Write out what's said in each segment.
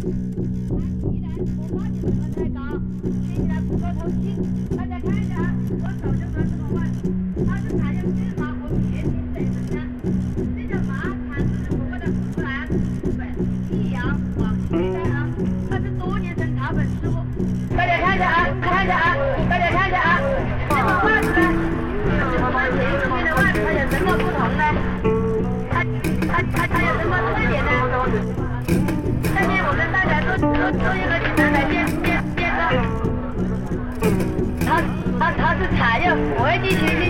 它皮的 s 波霸的成太高吹起来不够透气大家看一下啊我手就不这么它是采用聚麻和全新等一个这个麻产生的果味的腐烂 Thank you.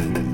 is